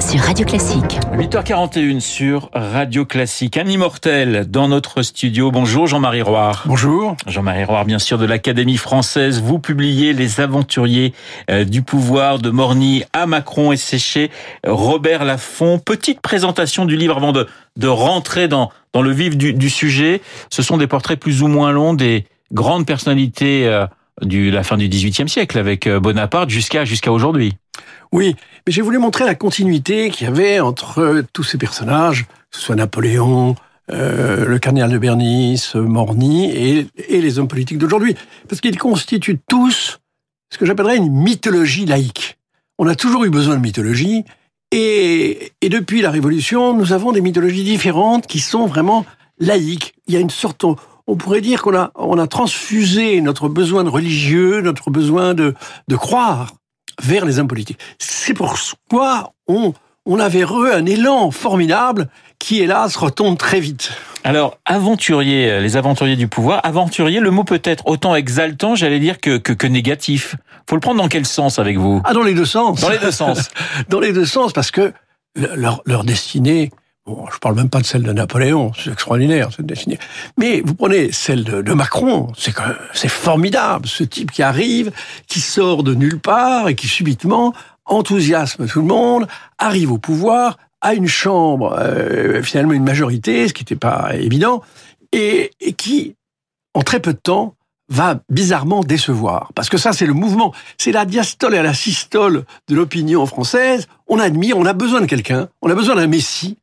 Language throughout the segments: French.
sur Radio Classique. 8h41 sur Radio Classique. Un immortel dans notre studio. Bonjour Jean-Marie Roire. Bonjour. Jean-Marie Roire, bien sûr, de l'Académie française. Vous publiez Les aventuriers euh, du pouvoir de Morny à Macron et Séché. Robert Laffont. Petite présentation du livre avant de, de rentrer dans, dans le vif du, du sujet. Ce sont des portraits plus ou moins longs des grandes personnalités euh, de la fin du XVIIIe siècle avec euh, Bonaparte jusqu'à jusqu'à aujourd'hui. Oui, mais j'ai voulu montrer la continuité qu'il y avait entre tous ces personnages, que ce soit Napoléon, euh, le cardinal de Bernice, Morny et, les hommes politiques d'aujourd'hui. Parce qu'ils constituent tous ce que j'appellerais une mythologie laïque. On a toujours eu besoin de mythologie, et, depuis la Révolution, nous avons des mythologies différentes qui sont vraiment laïques. Il y a une sorte, on, pourrait dire qu'on a, transfusé notre besoin de religieux, notre besoin de croire vers les hommes politiques. C'est pourquoi on, on avait eux un élan formidable qui, hélas, retombe très vite. Alors, aventurier, les aventuriers du pouvoir, aventurier, le mot peut être autant exaltant, j'allais dire, que, que, que négatif. Faut le prendre dans quel sens avec vous? Ah, dans les deux sens. Dans les deux sens. dans les deux sens, parce que leur, leur destinée, Bon, je parle même pas de celle de Napoléon, c'est extraordinaire cette destinée. Mais vous prenez celle de, Macron, c'est c'est formidable, ce type qui arrive, qui sort de nulle part et qui subitement enthousiasme tout le monde, arrive au pouvoir, a une chambre, euh, finalement une majorité, ce qui n'était pas évident, et, et qui, en très peu de temps, va bizarrement décevoir. Parce que ça, c'est le mouvement, c'est la diastole et la systole de l'opinion française. On admire, on a besoin de quelqu'un, on a besoin d'un messie,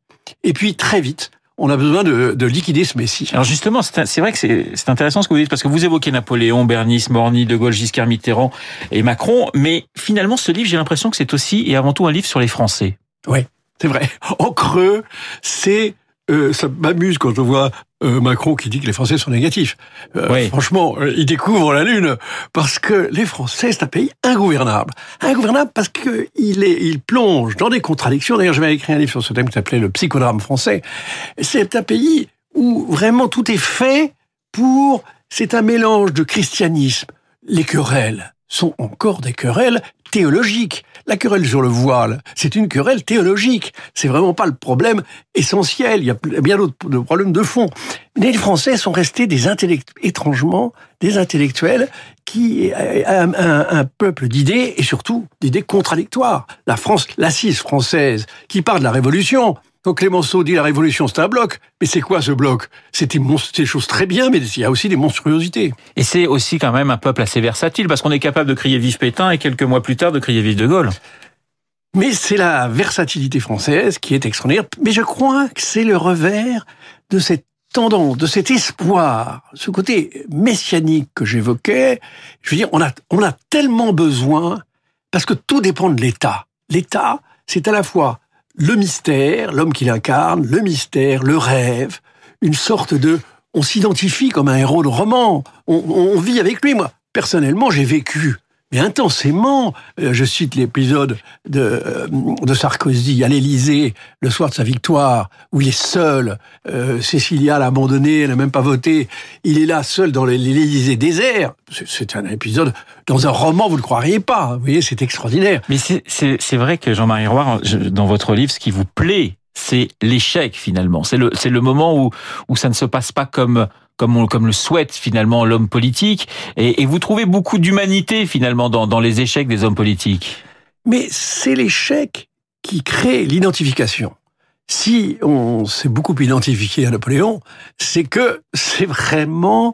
et puis très vite, on a besoin de, de liquider ce Messie. Alors justement, c'est vrai que c'est intéressant ce que vous dites, parce que vous évoquez Napoléon, Bernice, Morny, De Gaulle, Giscard, Mitterrand et Macron, mais finalement ce livre, j'ai l'impression que c'est aussi et avant tout un livre sur les Français. Oui, c'est vrai. En creux, c'est... Euh, ça m'amuse quand je vois euh, Macron qui dit que les Français sont négatifs. Euh, oui. Franchement, il découvre la lune parce que les Français c'est un pays ingouvernable, ingouvernable parce que il est, il plonge dans des contradictions. D'ailleurs, j'avais écrit un livre sur ce thème qui s'appelait le psychodrame français. C'est un pays où vraiment tout est fait pour. C'est un mélange de christianisme, les querelles sont encore des querelles théologiques. La querelle sur le voile, c'est une querelle théologique. C'est vraiment pas le problème essentiel. Il y a bien d'autres problèmes de fond. Mais les Français sont restés des intellect étrangement des intellectuels qui un, un, un peuple d'idées et surtout d'idées contradictoires. La France, l'assise française, qui part de la Révolution, quand Clémenceau dit la révolution, c'est un bloc. Mais c'est quoi ce bloc? C'est des choses très bien, mais il y a aussi des monstruosités. Et c'est aussi quand même un peuple assez versatile, parce qu'on est capable de crier vive Pétain et quelques mois plus tard de crier vive De Gaulle. Mais c'est la versatilité française qui est extraordinaire. Mais je crois que c'est le revers de cette tendance, de cet espoir, ce côté messianique que j'évoquais. Je veux dire, on a, on a tellement besoin, parce que tout dépend de l'État. L'État, c'est à la fois le mystère, l'homme qui l'incarne, le mystère, le rêve, une sorte de... On s'identifie comme un héros de roman, on, on vit avec lui. Moi, personnellement, j'ai vécu mais intensément. Euh, je cite l'épisode de, de Sarkozy à l'Élysée, le soir de sa victoire, où il est seul. Euh, Cécilia l'a abandonné, elle n'a même pas voté. Il est là seul dans l'Élysée désert. C'est un épisode dans un roman, vous ne le croiriez pas. Vous voyez, c'est extraordinaire. Mais c'est vrai que Jean-Marie Roy, dans votre livre, ce qui vous plaît, c'est l'échec finalement. C'est le, le moment où, où ça ne se passe pas comme comme, comme le souhaite finalement l'homme politique. Et, et, vous trouvez beaucoup d'humanité finalement dans, dans les échecs des hommes politiques. Mais c'est l'échec qui crée l'identification. Si on s'est beaucoup identifié à Napoléon, c'est que c'est vraiment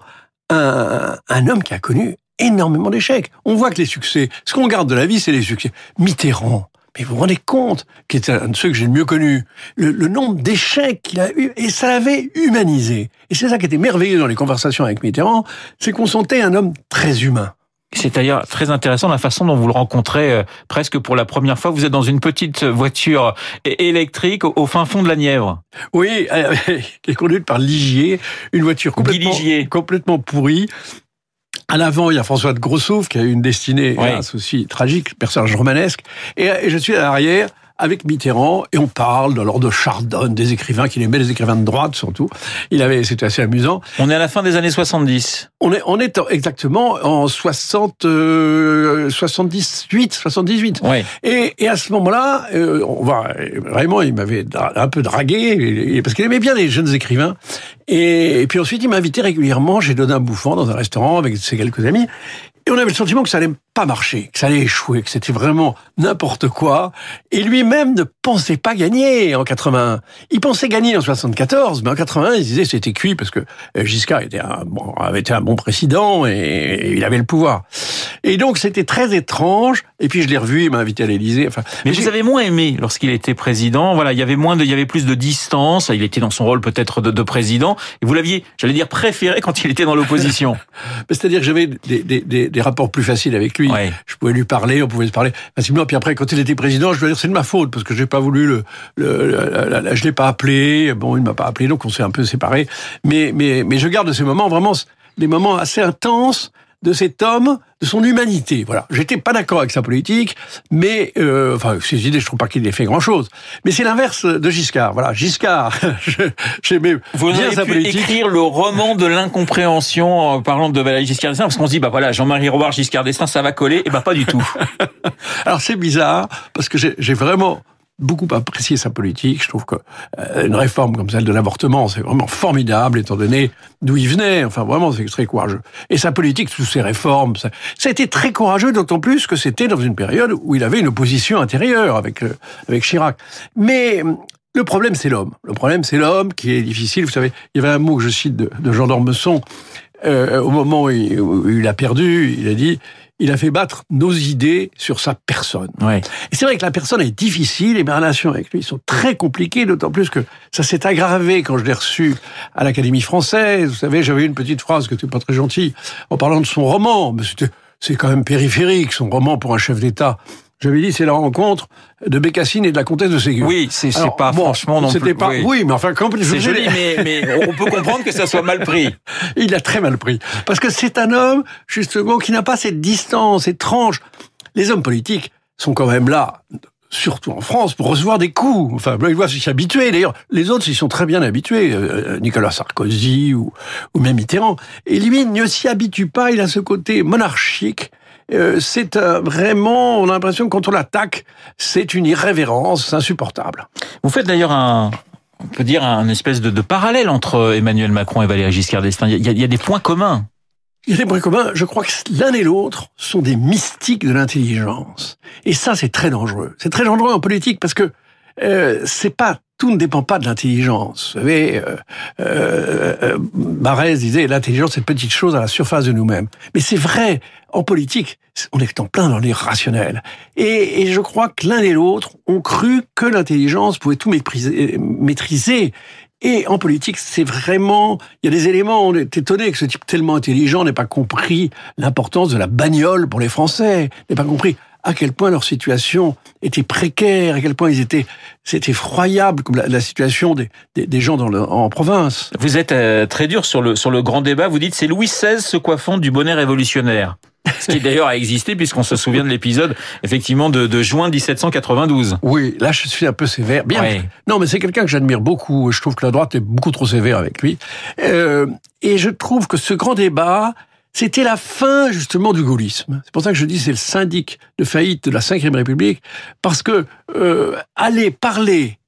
un, un homme qui a connu énormément d'échecs. On voit que les succès, ce qu'on garde de la vie, c'est les succès. Mitterrand, mais vous vous rendez compte, qui est un de ceux que j'ai le mieux connu, le, le nombre d'échecs qu'il a eu, et ça l'avait humanisé. Et c'est ça qui était merveilleux dans les conversations avec Mitterrand, c'est qu'on sentait un homme très humain. C'est d'ailleurs très intéressant la façon dont vous le rencontrez euh, presque pour la première fois. Vous êtes dans une petite voiture électrique au, fin fond de la Nièvre. Oui, qui est conduite par Ligier, une voiture complètement, complètement pourrie. À l'avant, il y a François de Grossouf qui a eu une destinée oui. aussi tragique, personnage romanesque. Et, et, je suis à l'arrière avec Mitterrand et on parle lors de Chardonne, des écrivains qu'il aimait, les écrivains de droite surtout. Il avait, c'était assez amusant. On est à la fin des années 70. On est, on est exactement en 60, 78, 78. Ouais. Et, et à ce moment-là, euh, on va vraiment, il m'avait un peu dragué parce qu'il aimait bien les jeunes écrivains. Et, et puis ensuite, il m'invitait régulièrement. J'ai donné un bouffant dans un restaurant avec ses quelques amis. Et on avait le sentiment que ça allait pas marcher, que ça allait échouer, que c'était vraiment n'importe quoi. Et lui-même ne pensait pas gagner en 81. Il pensait gagner en 74, mais en 81, il disait c'était cuit parce que euh, Giscard était un, bon, avait été un bon président et, il avait le pouvoir. Et donc c'était très étrange. Et puis je l'ai revu, il m'a invité à l'Élysée. Enfin, mais vous avez moins aimé lorsqu'il était président. Voilà, il y avait moins de, il y avait plus de distance. Il était dans son rôle peut-être de, de, président. Et vous l'aviez, j'allais dire, préféré quand il était dans l'opposition. C'est-à-dire que j'avais des, des, des, des rapports plus faciles avec lui. Je pouvais lui parler, on pouvait se parler facilement. Puis après, quand il était président, je dois dire c'est de ma faute parce que j'ai pas voulu le, le, je l'ai pas appelé. Bon, il m'a pas appelé, donc on s'est un peu séparés. Mais mais mais je garde ces moments vraiment des moments assez intenses de cet homme, de son humanité. Voilà. J'étais pas d'accord avec sa politique, mais euh, enfin ses idées, je trouve pas qu'il ait fait grand chose. Mais c'est l'inverse de Giscard. Voilà, Giscard. J'aimais bien sa pu écrire le roman de l'incompréhension en parlant de Valéry Giscard d'Estaing, parce qu'on se dit bah voilà, Jean-Marie Robert Giscard d'Estaing, ça va coller, et bah pas du tout. Alors c'est bizarre parce que j'ai vraiment beaucoup apprécié sa politique. Je trouve que euh, une réforme comme celle de l'avortement, c'est vraiment formidable, étant donné d'où il venait. Enfin, vraiment, c'est très courageux. Et sa politique, toutes ses réformes, ça, ça a été très courageux, d'autant plus que c'était dans une période où il avait une opposition intérieure avec euh, avec Chirac. Mais le problème, c'est l'homme. Le problème, c'est l'homme qui est difficile. Vous savez, il y avait un mot que je cite de, de Jean d'Ormesson. Euh, au moment où il, où il a perdu, il a dit il a fait battre nos idées sur sa personne. Ouais. Et c'est vrai que la personne est difficile et mes relations avec lui sont très compliquées, d'autant plus que ça s'est aggravé quand je l'ai reçu à l'Académie française. Vous savez, j'avais une petite phrase qui n'était pas très gentille en parlant de son roman, mais c'était c'est quand même périphérique, son roman pour un chef d'État. J'avais dit, c'est la rencontre de Bécassine et de la comtesse de Ségur. Oui, c'est pas franchement non plus. Pas, oui. mais enfin, c'est joli, mais, mais, on peut comprendre que ça soit mal pris. Il a très mal pris, parce que c'est un homme justement qui n'a pas cette distance étrange. Les hommes politiques sont quand même là, surtout en France, pour recevoir des coups. Enfin, ils doivent s'y habituer. D'ailleurs, les autres s'y sont très bien habitués. Euh, Nicolas Sarkozy ou, ou même Mitterrand. Et lui ne s'y habitue pas. Il a ce côté monarchique euh, c'est euh, vraiment, on a l'impression que quand on l'attaque, c'est une irrévérence insupportable. Vous faites d'ailleurs un, on peut dire un espèce de, parallèle entre Emmanuel Macron et Valéry Giscard d'Estaing. Il, il y, a, des points communs. Il y a des points communs. Je crois que l'un et l'autre sont des mystiques de l'intelligence. Et ça, c'est très dangereux. C'est très dangereux en politique parce que euh, c'est pas tout ne dépend pas de l'intelligence. Vous savez, euh, euh, euh Barès disait l'intelligence c'est une petite chose à la surface de nous-mêmes. Mais c'est vrai, en politique, on est en plein dans l'irrationnel. Et, et je crois que l'un et l'autre ont cru que l'intelligence pouvait tout mépriser, maîtriser. Et en politique, c'est vraiment, il y a des éléments, on est étonné que ce type tellement intelligent n'ait pas compris l'importance de la bagnole pour les Français, n'ait pas compris à quel point leur situation était précaire, à quel point ils étaient, c'est effroyable comme la, situation des, des, gens dans le, en province. Vous êtes euh, très dur sur le sur le grand débat. Vous dites c'est Louis XVI se coiffant du bonnet révolutionnaire. Ce qui d'ailleurs a existé puisqu'on se souvient de l'épisode effectivement de, de, juin 1792. Oui, là je suis un peu sévère. Bien. Non, mais c'est quelqu'un que j'admire beaucoup. Je trouve que la droite est beaucoup trop sévère avec lui. Euh, et je trouve que ce grand débat c'était la fin justement du gaullisme. C'est pour ça que je dis c'est le syndic de faillite de la Ve République, parce que euh, aller parler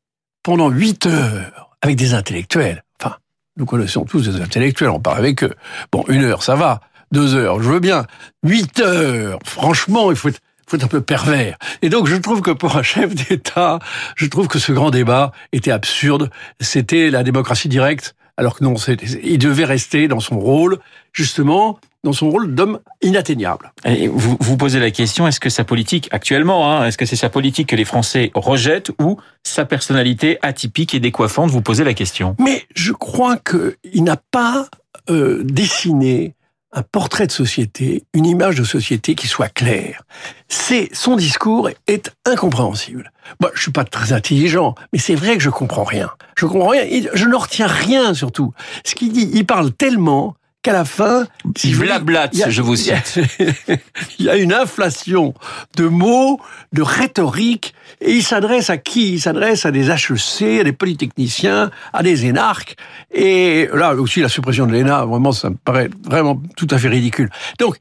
pendant huit heures avec des intellectuels, enfin, nous connaissons tous des intellectuels, on parle avec eux. Bon, une heure, ça va. Deux heures, je veux bien. Huit heures, franchement, il faut être, faut être un peu pervers. Et donc, je trouve que pour un chef d'État, je trouve que ce grand débat était absurde. C'était la démocratie directe, alors que non, il devait rester dans son rôle, justement, dans son rôle d'homme inatteignable. Et vous vous posez la question, est-ce que sa politique, actuellement, hein, est-ce que c'est sa politique que les Français rejettent ou sa personnalité atypique et décoiffante Vous posez la question? Mais je crois qu'il n'a pas euh, dessiné un portrait de société, une image de société qui soit claire. C'est son discours est incompréhensible. Moi, je suis pas très intelligent, mais c'est vrai que je comprends rien. Je comprends rien. Je ne retiens rien surtout. Ce qu'il dit, il parle tellement qu'à la fin, si blabla, je vous cite. Il y a une inflation de mots, de rhétorique, et il s'adresse à qui? Il s'adresse à des HEC, à des polytechniciens, à des énarques, et là aussi la suppression de l'ENA, vraiment, ça me paraît vraiment tout à fait ridicule. Donc,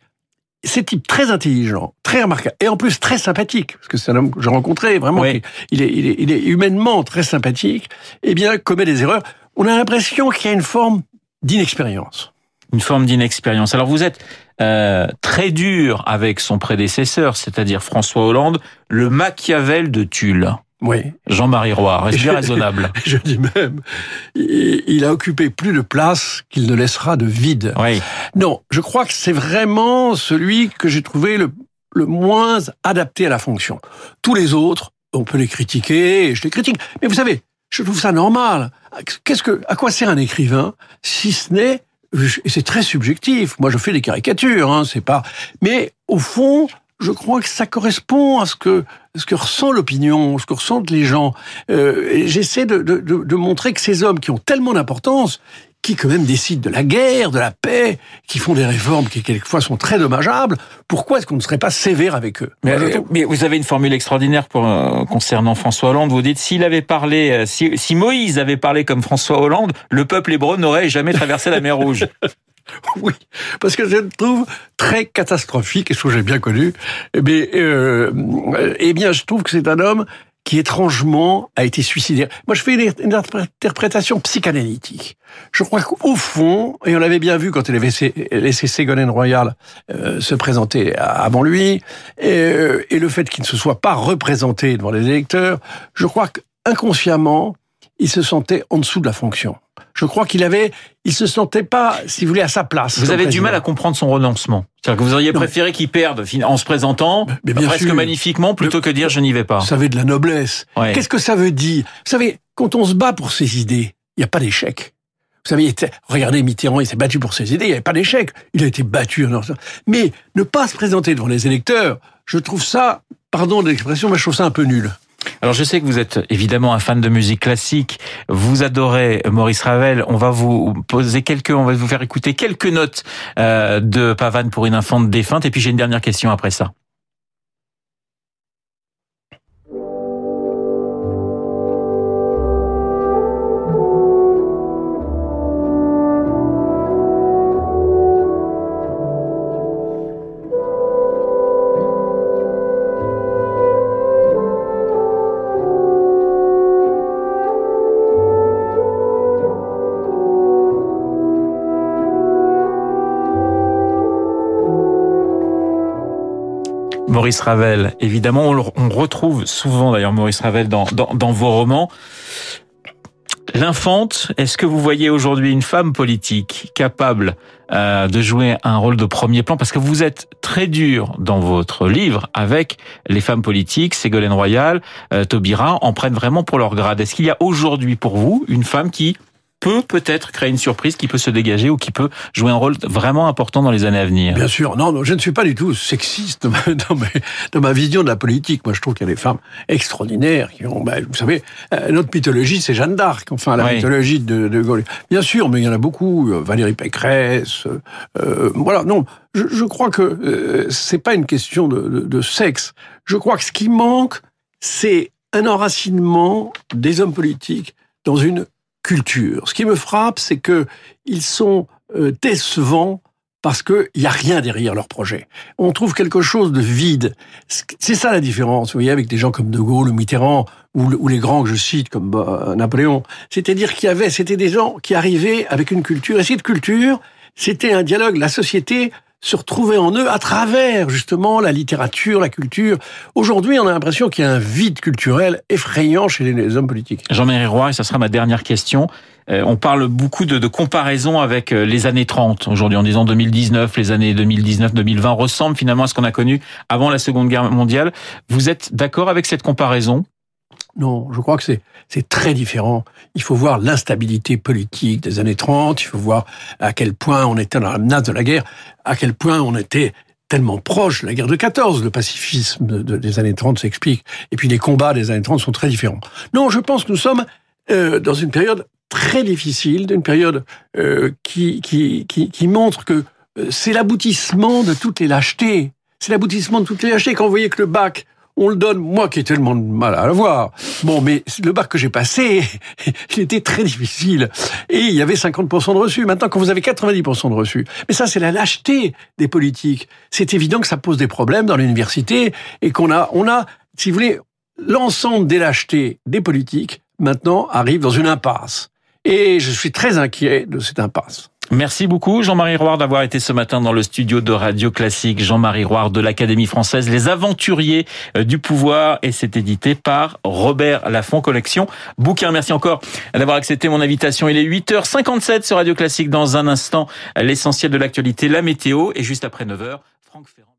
c'est type très intelligent, très remarquable, et en plus très sympathique, parce que c'est un homme que j'ai rencontré, vraiment, il, est, il, est, il est humainement très sympathique, eh bien, commet des erreurs. On a l'impression qu'il y a une forme d'inexpérience. Une forme d'inexpérience. Alors vous êtes euh, très dur avec son prédécesseur, c'est-à-dire François Hollande, le Machiavel de Tulle. Oui. Jean-Marie Roy, reste raisonnable. Je dis même, il a occupé plus de place qu'il ne laissera de vide. Oui. Non, je crois que c'est vraiment celui que j'ai trouvé le, le moins adapté à la fonction. Tous les autres, on peut les critiquer, et je les critique. Mais vous savez, je trouve ça normal. Qu'est-ce que, à quoi sert un écrivain si ce n'est c'est très subjectif. Moi, je fais des caricatures, hein, c'est pas. Mais au fond, je crois que ça correspond à ce que ressent l'opinion, ce que ressentent les gens. Euh, J'essaie de, montrer que ces hommes qui ont tellement d'importance, qui quand même décident de la guerre, de la paix, qui font des réformes qui quelquefois sont très dommageables, pourquoi est-ce qu'on ne serait pas sévère avec eux? Mais, mais, vous avez une formule extraordinaire pour, euh, concernant François Hollande. Vous dites s'il avait parlé, euh, si, si Moïse avait parlé comme François Hollande, le peuple hébreu n'aurait jamais traversé la mer Rouge. Oui, parce que je le trouve très catastrophique, et ce que j'ai bien connu. Mais, euh, eh bien, je trouve que c'est un homme qui étrangement a été suicidaire. Moi, je fais une, interprétation psychanalytique. Je crois qu'au fond, et on l'avait bien vu quand il avait laissé Ségolène Royal euh, se présenter avant lui, euh, et le fait qu'il ne se soit pas représenté devant les électeurs, je crois qu'inconsciemment, il se sentait en dessous de la fonction je crois qu'il avait, il se sentait pas, si vous voulez, à sa place. Vous avez du mal à comprendre son renoncement. C'est-à-dire que vous auriez préféré qu'il perde en se présentant mais bien presque magnifiquement plutôt que dire je n'y vais pas. Vous savez de la noblesse. Qu'est-ce que ça veut dire? Vous savez, quand on se bat pour ses idées, il n'y a pas d'échec. Vous savez, regardez Mitterrand, il s'est battu pour ses idées, il n'y avait pas d'échec. Il a été battu. Mais ne pas se présenter devant les électeurs, je trouve ça, pardon de l'expression, mais je trouve ça un peu nul. Alors je sais que vous êtes évidemment un fan de musique classique, vous adorez Maurice Ravel, on va vous poser quelques, on va vous faire écouter quelques notes euh, de Pavane pour une infante défunte, et puis j'ai une dernière question après ça. Maurice Ravel. Évidemment, on, retrouve souvent d'ailleurs Maurice Ravel dans, dans, vos romans. L'infante, est-ce que vous voyez aujourd'hui une femme politique capable euh, de jouer un rôle de premier plan? Parce que vous êtes très dur dans votre livre avec les femmes politiques, Ségolène Royal, euh, Taubira, en prennent vraiment pour leur grade. Est-ce qu'il y a aujourd'hui pour vous une femme qui peut peut-être créer une surprise qui peut se dégager ou qui peut jouer un rôle vraiment important dans les années à venir. Bien sûr, non, non je ne suis pas du tout sexiste dans ma, dans ma vision de la politique. Moi, je trouve qu'il y a des femmes extraordinaires qui ont, ben, vous savez, euh, notre mythologie, c'est Jeanne d'Arc, enfin la mythologie de, de Gaulle. Bien sûr, mais il y en a beaucoup, euh, Valérie Pécresse, euh, voilà, non, je, je crois que euh, c'est pas une question de, de, de sexe. Je crois que ce qui manque, c'est un enracinement des hommes politiques dans une culture. Ce qui me frappe, c'est que ils sont euh, décevants parce qu'il n'y a rien derrière leur projet. On trouve quelque chose de vide. C'est ça la différence, vous voyez, avec des gens comme De Gaulle ou Mitterrand, ou, les grands que je cite, comme bah, Napoléon. C'est-à-dire qu'il y avait, c'était des gens qui arrivaient avec une culture, et cette culture, c'était un dialogue, la société se retrouver en eux à travers justement la littérature, la culture. Aujourd'hui, on a l'impression qu'il y a un vide culturel effrayant chez les hommes politiques. Jean-Marie Roy, et ça sera ma dernière question. Euh, on parle beaucoup de, de comparaison avec euh, les années 30 aujourd'hui en disant 2019, les années 2019-2020 ressemblent finalement à ce qu'on a connu avant la Seconde Guerre mondiale. Vous êtes d'accord avec cette comparaison? Non, je crois que c'est très différent. Il faut voir l'instabilité politique des années 30, il faut voir à quel point on était dans la menace de la guerre, à quel point on était tellement proche de la guerre de 14. Le pacifisme des années 30 s'explique. Et puis les combats des années 30 sont très différents. Non, je pense que nous sommes euh, dans une période très difficile, d'une période euh, qui, qui montre que euh, c'est l'aboutissement de toutes les lâchetés. C'est l'aboutissement de toutes les lâchetés. Quand vous voyez que le bac, on le donne, moi qui ai tellement de mal à le voir. Bon, mais le bac que j'ai passé, il était très difficile. Et il y avait 50% de reçus. Maintenant, quand vous avez 90% de reçus, mais ça, c'est la lâcheté des politiques. C'est évident que ça pose des problèmes dans l'université et qu'on a, on a, si vous voulez, l'ensemble des lâchetés des politiques, maintenant, arrive dans une impasse. Et je suis très inquiet de cette impasse. Merci beaucoup Jean-Marie Roire d'avoir été ce matin dans le studio de Radio Classique. Jean-Marie Roire de l'Académie française Les Aventuriers euh, du pouvoir et c'est édité par Robert Laffont Collection Bouquin. Merci encore d'avoir accepté mon invitation. Il est 8h57 sur Radio Classique dans un instant l'essentiel de l'actualité, la météo et juste après 9h, Franck Ferrand.